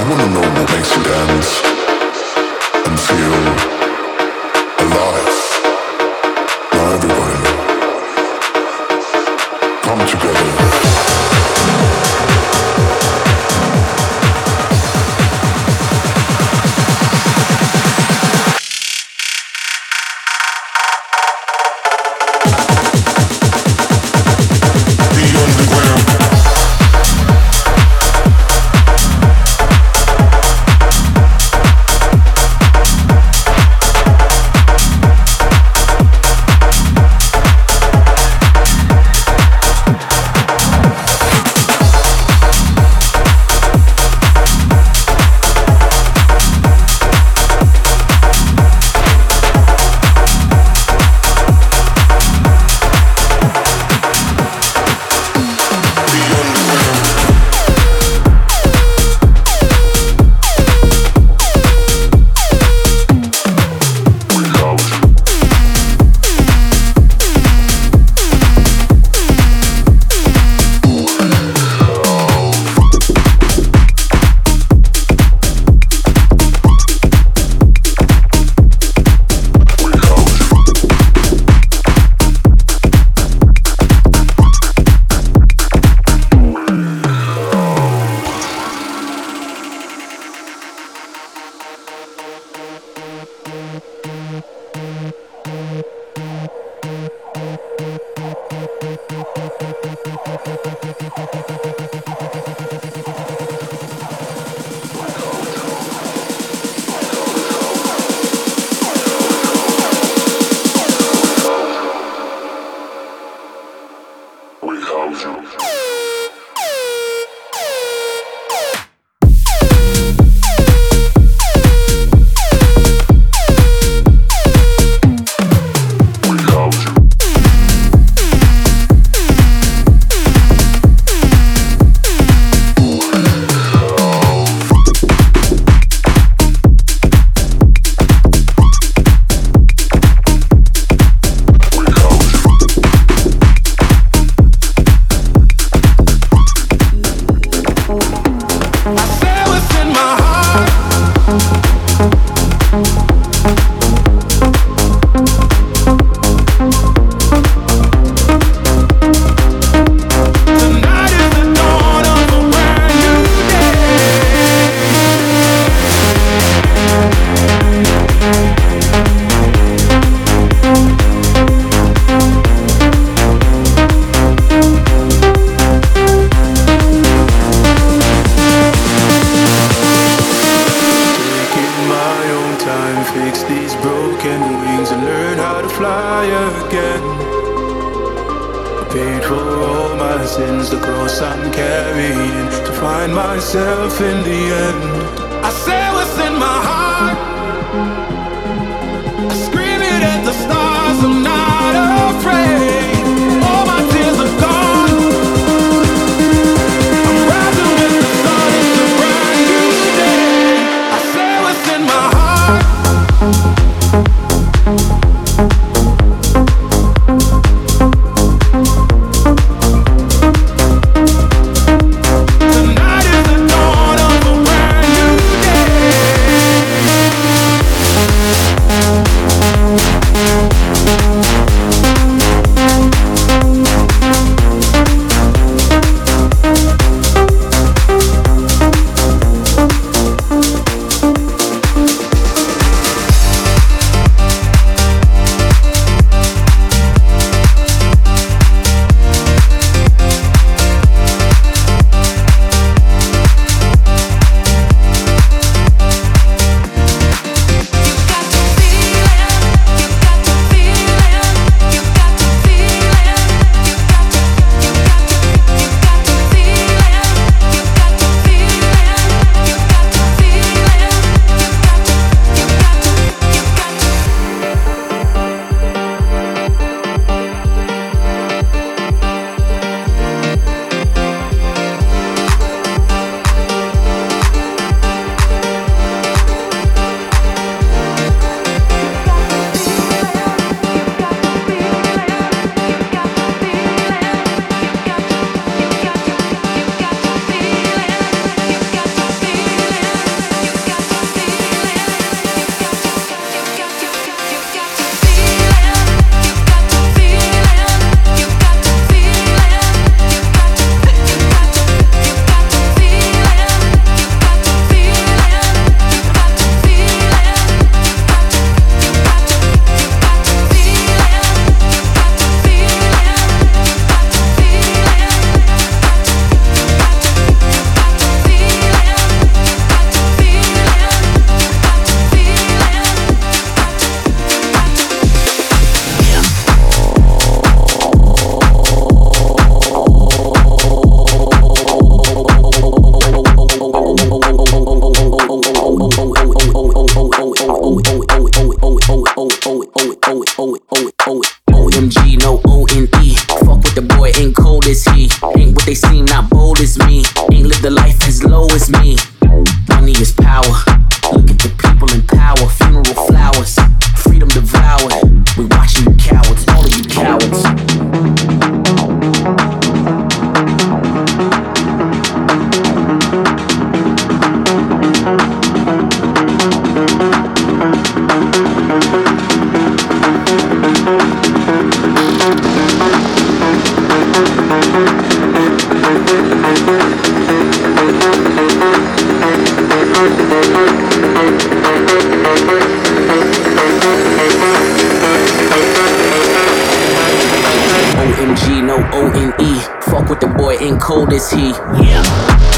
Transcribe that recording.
I wanna know what makes you dance and feel again. I paid for all my sins, the cross I'm carrying to find myself in the end. I say what's in my heart. fuck with the boy, in cold as he. Yeah.